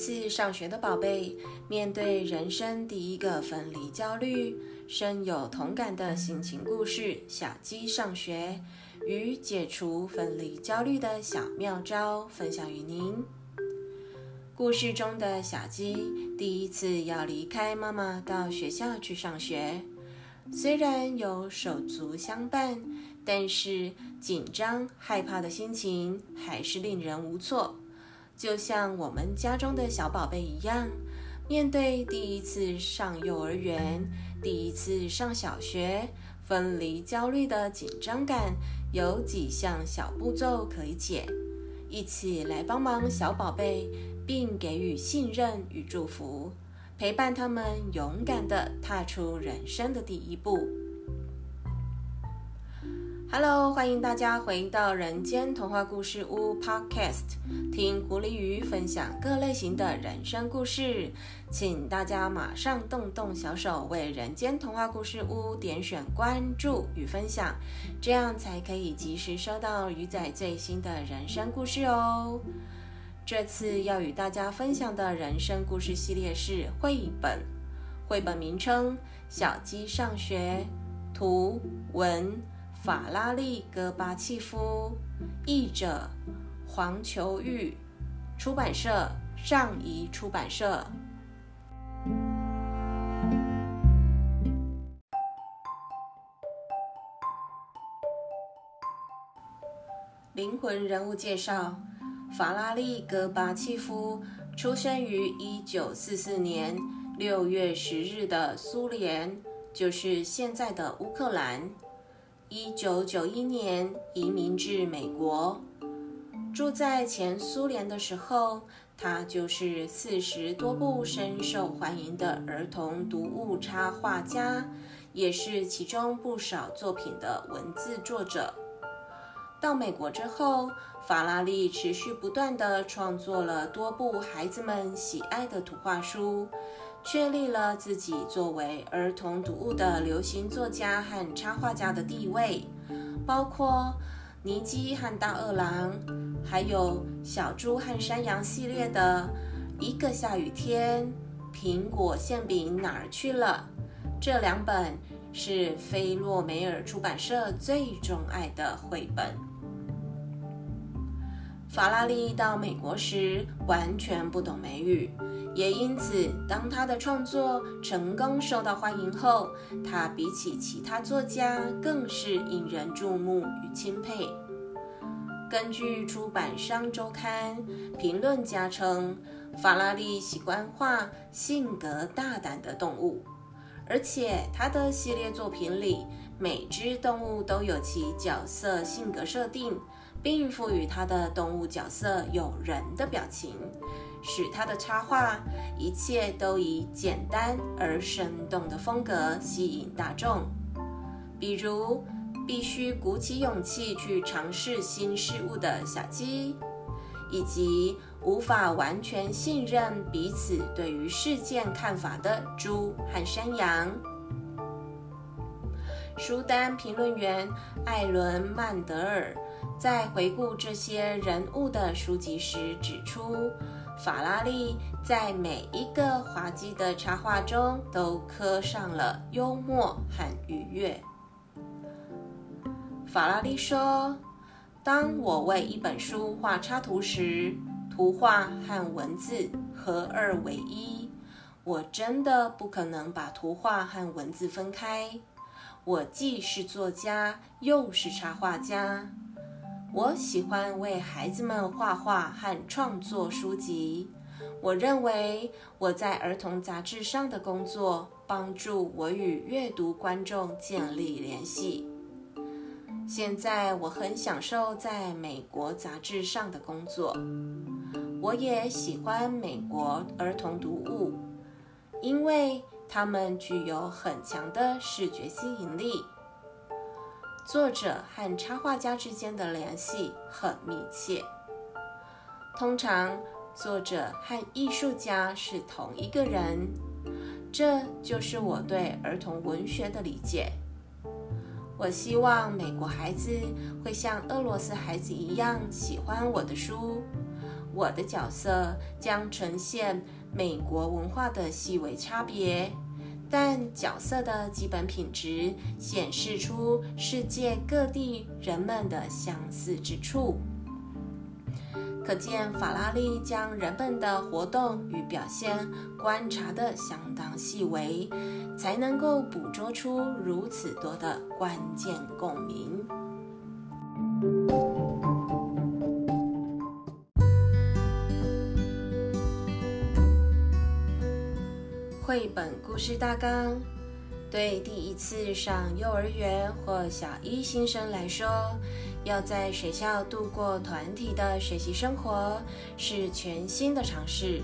次上学的宝贝，面对人生第一个分离焦虑，深有同感的心情故事《小鸡上学》与解除分离焦虑的小妙招分享于您。故事中的小鸡第一次要离开妈妈到学校去上学，虽然有手足相伴，但是紧张害怕的心情还是令人无措。就像我们家中的小宝贝一样，面对第一次上幼儿园、第一次上小学，分离焦虑的紧张感，有几项小步骤可以解。一起来帮忙小宝贝，并给予信任与祝福，陪伴他们勇敢地踏出人生的第一步。Hello，欢迎大家回到人间童话故事屋 Podcast，听狐狸鱼分享各类型的人生故事。请大家马上动动小手，为人间童话故事屋点选关注与分享，这样才可以及时收到鱼仔最新的人生故事哦。这次要与大家分享的人生故事系列是绘本，绘本名称《小鸡上学》，图文。法拉利·戈巴契夫，译者黄球玉，出版社上仪出版社。灵魂人物介绍：法拉利·戈巴契夫出生于一九四四年六月十日的苏联，就是现在的乌克兰。一九九一年移民至美国，住在前苏联的时候，他就是四十多部深受欢迎的儿童读物插画家，也是其中不少作品的文字作者。到美国之后，法拉利持续不断地创作了多部孩子们喜爱的图画书。确立了自己作为儿童读物的流行作家和插画家的地位，包括《尼基和大恶狼》，还有《小猪和山羊》系列的《一个下雨天》《苹果馅饼哪儿去了》。这两本是菲洛梅尔出版社最钟爱的绘本。法拉利到美国时完全不懂美语。也因此，当他的创作成功受到欢迎后，他比起其他作家更是引人注目与钦佩。根据出版商周刊评论家称，法拉利喜欢画性格大胆的动物，而且他的系列作品里每只动物都有其角色性格设定，并赋予他的动物角色有人的表情。使他的插画一切都以简单而生动的风格吸引大众，比如必须鼓起勇气去尝试新事物的小鸡，以及无法完全信任彼此对于事件看法的猪和山羊。书单评论员艾伦·曼德尔在回顾这些人物的书籍时指出。法拉利在每一个滑稽的插画中都刻上了幽默和愉悦。法拉利说：“当我为一本书画插图时，图画和文字合二为一。我真的不可能把图画和文字分开。我既是作家，又是插画家。”我喜欢为孩子们画画和创作书籍。我认为我在儿童杂志上的工作帮助我与阅读观众建立联系。现在我很享受在美国杂志上的工作。我也喜欢美国儿童读物，因为它们具有很强的视觉吸引力。作者和插画家之间的联系很密切。通常，作者和艺术家是同一个人。这就是我对儿童文学的理解。我希望美国孩子会像俄罗斯孩子一样喜欢我的书。我的角色将呈现美国文化的细微差别，但角色的基本品质显示出世界各地人们的相似之处。可见，法拉利将人们的活动与表现观察得相当细微，才能够捕捉出如此多的关键共鸣。绘本故事大纲对第一次上幼儿园或小一新生来说，要在学校度过团体的学习生活是全新的尝试。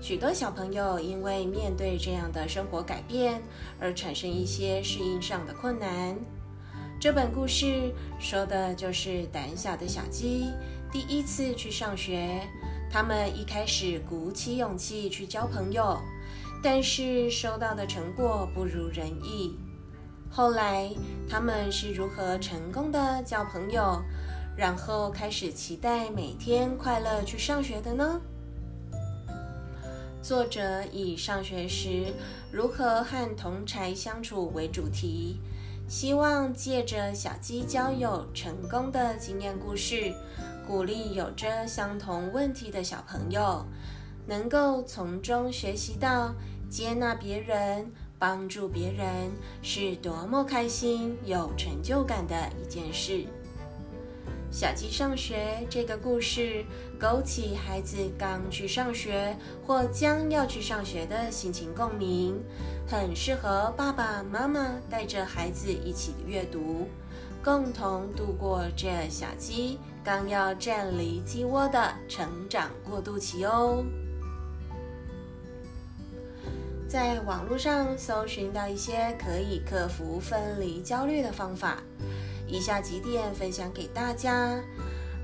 许多小朋友因为面对这样的生活改变而产生一些适应上的困难。这本故事说的就是胆小的小鸡第一次去上学，他们一开始鼓起勇气去交朋友。但是收到的成果不如人意。后来他们是如何成功的交朋友，然后开始期待每天快乐去上学的呢？作者以上学时如何和同才相处为主题，希望借着小鸡交友成功的经验故事，鼓励有着相同问题的小朋友，能够从中学习到。接纳别人、帮助别人是多么开心、有成就感的一件事。小鸡上学这个故事，勾起孩子刚去上学或将要去上学的心情共鸣，很适合爸爸妈妈带着孩子一起阅读，共同度过这小鸡刚要站离鸡窝的成长过渡期哦。在网络上搜寻到一些可以克服分离焦虑的方法，以下几点分享给大家。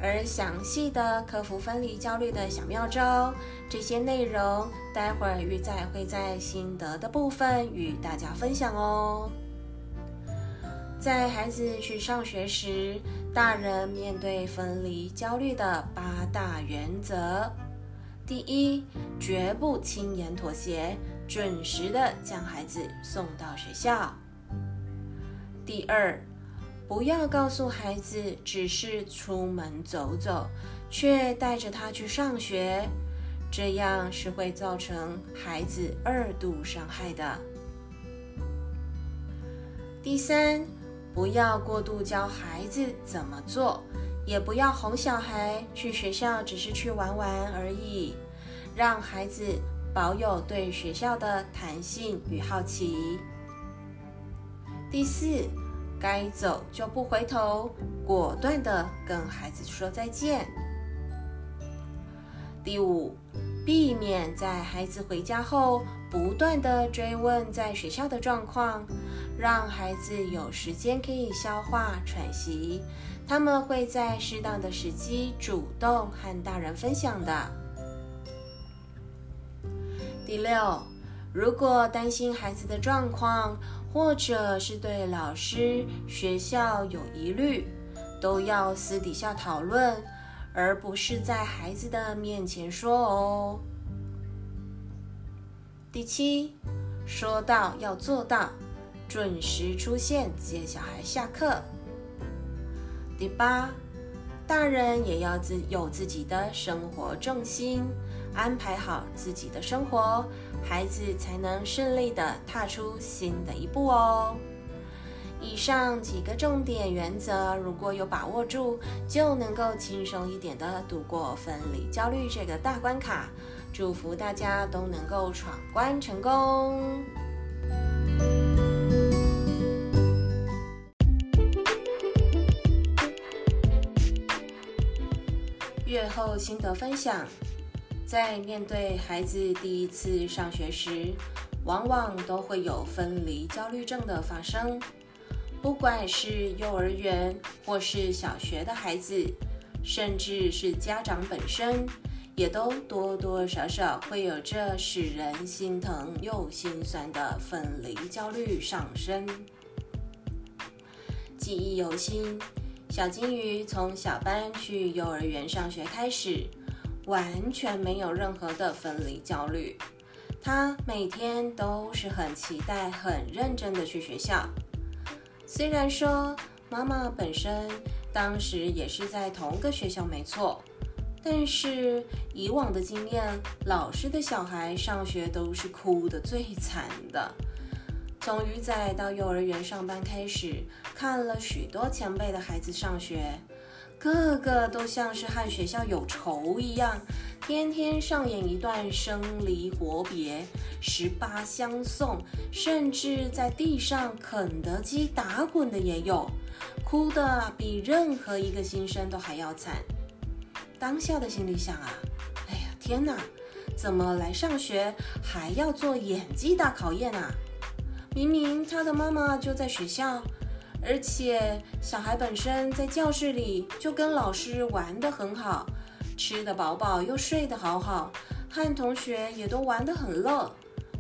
而详细的克服分离焦虑的小妙招，这些内容待会儿玉仔会在心得的部分与大家分享哦。在孩子去上学时，大人面对分离焦虑的八大原则：第一，绝不轻言妥协。准时的将孩子送到学校。第二，不要告诉孩子只是出门走走，却带着他去上学，这样是会造成孩子二度伤害的。第三，不要过度教孩子怎么做，也不要哄小孩去学校只是去玩玩而已，让孩子。保有对学校的弹性与好奇。第四，该走就不回头，果断的跟孩子说再见。第五，避免在孩子回家后不断的追问在学校的状况，让孩子有时间可以消化喘息，他们会在适当的时机主动和大人分享的。第六，如果担心孩子的状况，或者是对老师、学校有疑虑，都要私底下讨论，而不是在孩子的面前说哦。第七，说到要做到，准时出现接小孩下课。第八，大人也要自有自己的生活重心。安排好自己的生活，孩子才能顺利的踏出新的一步哦。以上几个重点原则，如果有把握住，就能够轻松一点的度过分离焦虑这个大关卡。祝福大家都能够闯关成功。月后心得分享。在面对孩子第一次上学时，往往都会有分离焦虑症的发生。不管是幼儿园或是小学的孩子，甚至是家长本身，也都多多少少会有这使人心疼又心酸的分离焦虑上升。记忆犹新，小金鱼从小班去幼儿园上学开始。完全没有任何的分离焦虑。他每天都是很期待、很认真的去学校。虽然说妈妈本身当时也是在同个学校，没错，但是以往的经验，老师的小孩上学都是哭得最惨的。从鱼仔到幼儿园上班开始，看了许多前辈的孩子上学，个个都像是和学校有仇一样，天天上演一段生离活别、十八相送，甚至在地上肯德基打滚的也有，哭得比任何一个新生都还要惨。当下的心里想啊，哎呀天哪，怎么来上学还要做演技大考验啊？明明他的妈妈就在学校，而且小孩本身在教室里就跟老师玩得很好，吃得饱饱又睡得好好，和同学也都玩得很乐，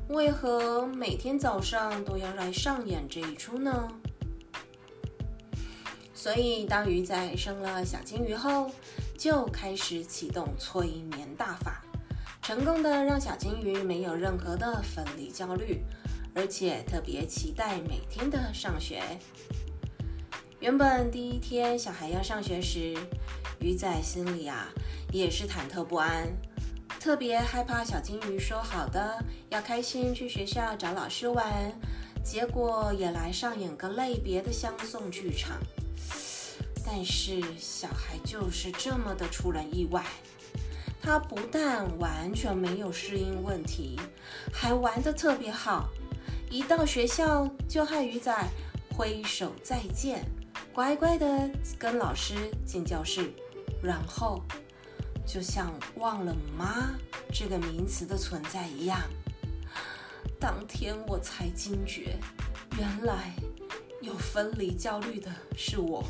为何每天早上都要来上演这一出呢？所以当鱼仔生了小金鱼后，就开始启动催眠大法，成功的让小金鱼没有任何的分离焦虑。而且特别期待每天的上学。原本第一天小孩要上学时，鱼仔心里啊也是忐忑不安，特别害怕小金鱼说好的要开心去学校找老师玩，结果也来上演个类别的相送剧场。但是小孩就是这么的出人意外，他不但完全没有适应问题，还玩得特别好。一到学校就和鱼仔挥手再见，乖乖的跟老师进教室，然后就像忘了“妈”这个名词的存在一样。当天我才惊觉，原来有分离焦虑的是我。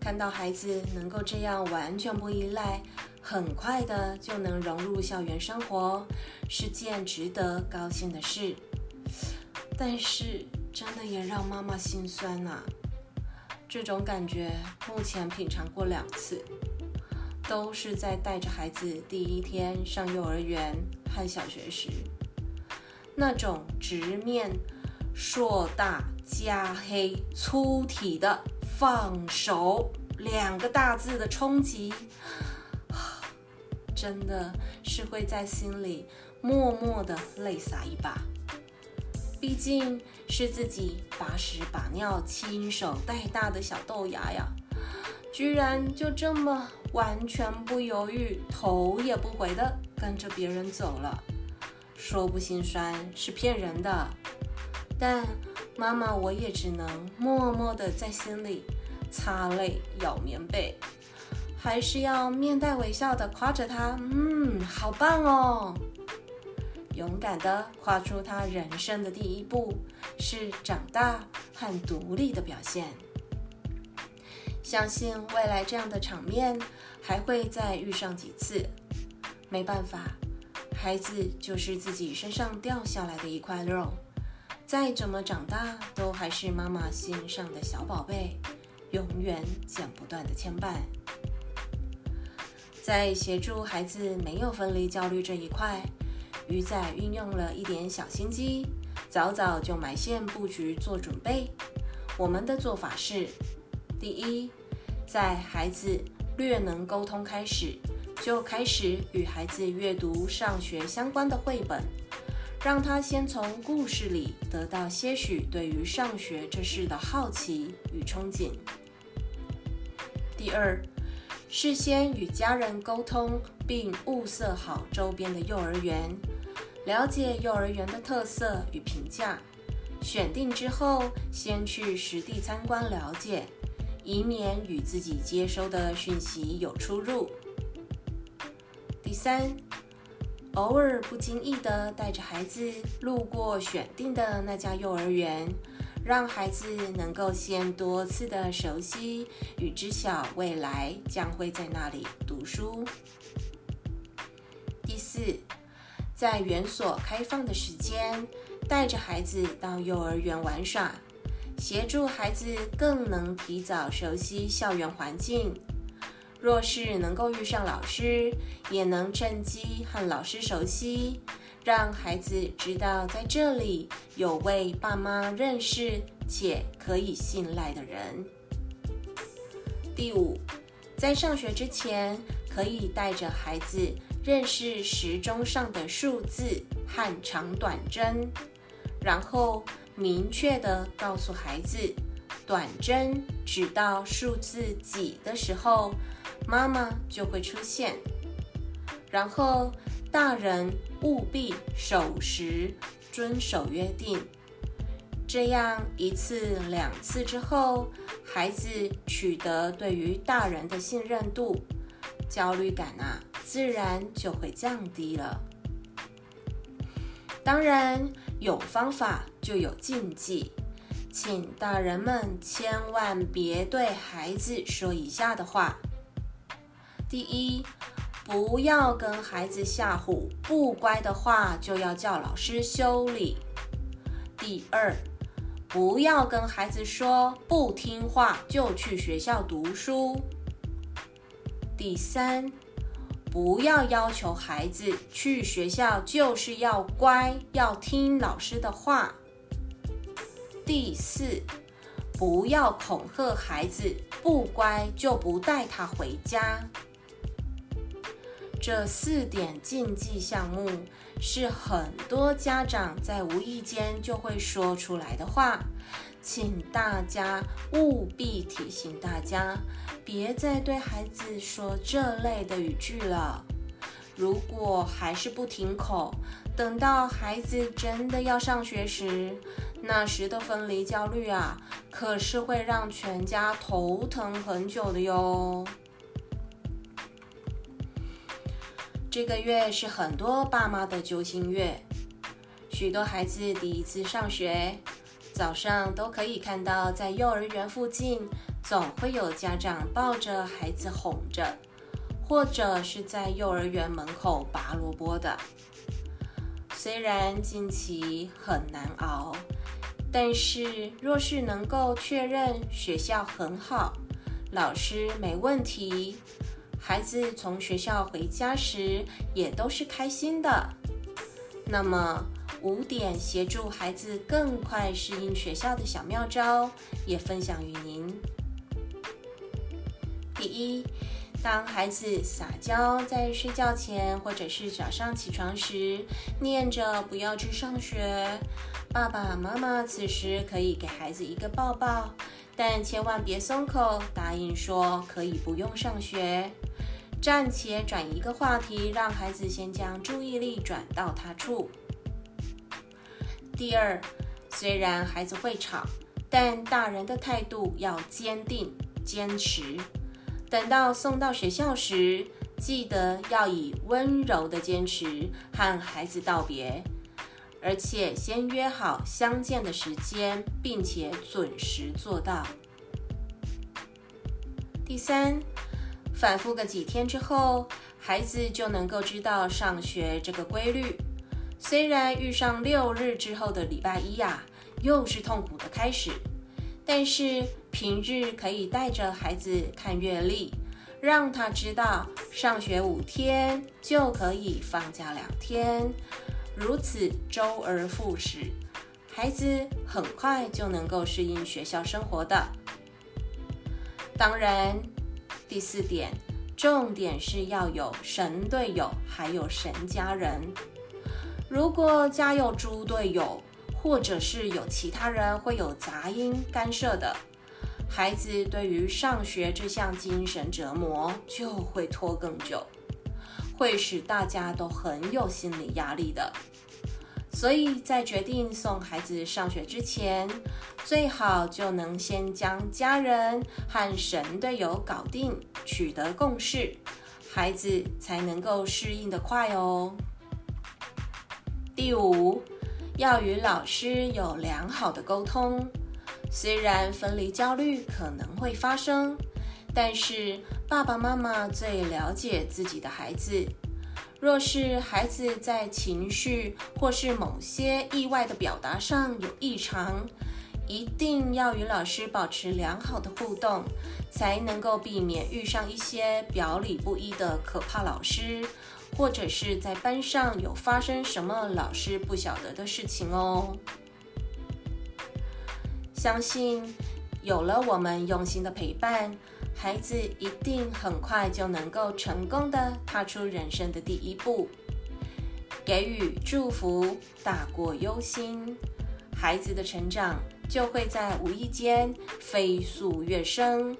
看到孩子能够这样完全不依赖。很快的就能融入校园生活，是件值得高兴的事。但是，真的也让妈妈心酸呐。这种感觉目前品尝过两次，都是在带着孩子第一天上幼儿园和小学时，那种直面硕大加黑粗体的放手两个大字的冲击。真的是会在心里默默的泪洒一把，毕竟是自己把屎把尿亲手带大的小豆芽呀，居然就这么完全不犹豫、头也不回的跟着别人走了。说不心酸是骗人的，但妈妈我也只能默默的在心里擦泪、咬棉被。还是要面带微笑的夸着他，嗯，好棒哦！勇敢的跨出他人生的第一步，是长大和独立的表现。相信未来这样的场面还会再遇上几次。没办法，孩子就是自己身上掉下来的一块肉，再怎么长大，都还是妈妈心上的小宝贝，永远剪不断的牵绊。在协助孩子没有分离焦虑这一块，鱼仔运用了一点小心机，早早就埋线布局做准备。我们的做法是：第一，在孩子略能沟通开始，就开始与孩子阅读上学相关的绘本，让他先从故事里得到些许对于上学这事的好奇与憧憬。第二。事先与家人沟通，并物色好周边的幼儿园，了解幼儿园的特色与评价。选定之后，先去实地参观了解，以免与自己接收的讯息有出入。第三，偶尔不经意的带着孩子路过选定的那家幼儿园。让孩子能够先多次的熟悉与知晓未来将会在那里读书。在园所开放的时间，带着孩子到幼儿园玩耍，协助孩子更能提早熟悉校园环境。若是能够遇上老师，也能趁机和老师熟悉，让孩子知道在这里有位爸妈认识且可以信赖的人。第五，在上学之前，可以带着孩子认识时钟上的数字和长短针，然后明确的告诉孩子，短针指到数字几的时候。妈妈就会出现，然后大人务必守时遵守约定。这样一次两次之后，孩子取得对于大人的信任度，焦虑感啊，自然就会降低了。当然，有方法就有禁忌，请大人们千万别对孩子说以下的话。第一，不要跟孩子吓唬，不乖的话就要叫老师修理。第二，不要跟孩子说不听话就去学校读书。第三，不要要求孩子去学校就是要乖，要听老师的话。第四，不要恐吓孩子，不乖就不带他回家。这四点禁忌项目是很多家长在无意间就会说出来的话，请大家务必提醒大家，别再对孩子说这类的语句了。如果还是不停口，等到孩子真的要上学时，那时的分离焦虑啊，可是会让全家头疼很久的哟。这个月是很多爸妈的揪心月，许多孩子第一次上学，早上都可以看到在幼儿园附近，总会有家长抱着孩子哄着，或者是在幼儿园门口拔萝卜的。虽然近期很难熬，但是若是能够确认学校很好，老师没问题。孩子从学校回家时也都是开心的。那么五点协助孩子更快适应学校的小妙招也分享与您。第一，当孩子撒娇在睡觉前或者是早上起床时念着不要去上学，爸爸妈妈此时可以给孩子一个抱抱，但千万别松口，答应说可以不用上学。暂且转移一个话题，让孩子先将注意力转到他处。第二，虽然孩子会吵，但大人的态度要坚定、坚持。等到送到学校时，记得要以温柔的坚持和孩子道别，而且先约好相见的时间，并且准时做到。第三。反复个几天之后，孩子就能够知道上学这个规律。虽然遇上六日之后的礼拜一呀，又是痛苦的开始，但是平日可以带着孩子看月历，让他知道上学五天就可以放假两天，如此周而复始，孩子很快就能够适应学校生活的。当然。第四点，重点是要有神队友，还有神家人。如果家有猪队友，或者是有其他人会有杂音干涉的，孩子对于上学这项精神折磨就会拖更久，会使大家都很有心理压力的。所以在决定送孩子上学之前，最好就能先将家人和神队友搞定，取得共识，孩子才能够适应的快哦。第五，要与老师有良好的沟通。虽然分离焦虑可能会发生，但是爸爸妈妈最了解自己的孩子。若是孩子在情绪或是某些意外的表达上有异常，一定要与老师保持良好的互动，才能够避免遇上一些表里不一的可怕老师，或者是在班上有发生什么老师不晓得的事情哦。相信有了我们用心的陪伴，孩子一定很快就能够成功的踏出人生的第一步。给予祝福大过忧心，孩子的成长就会在无意间飞速跃升。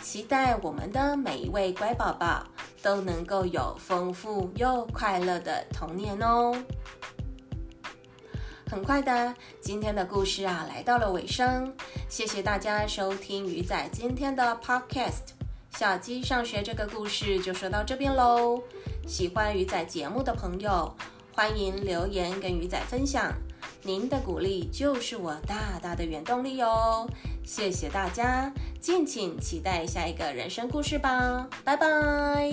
期待我们的每一位乖宝宝都能够有丰富又快乐的童年哦。很快的，今天的故事啊来到了尾声，谢谢大家收听鱼仔今天的 Podcast。小鸡上学这个故事就说到这边喽。喜欢鱼仔节目的朋友，欢迎留言跟鱼仔分享，您的鼓励就是我大大的原动力哦。谢谢大家，敬请期待下一个人生故事吧，拜拜。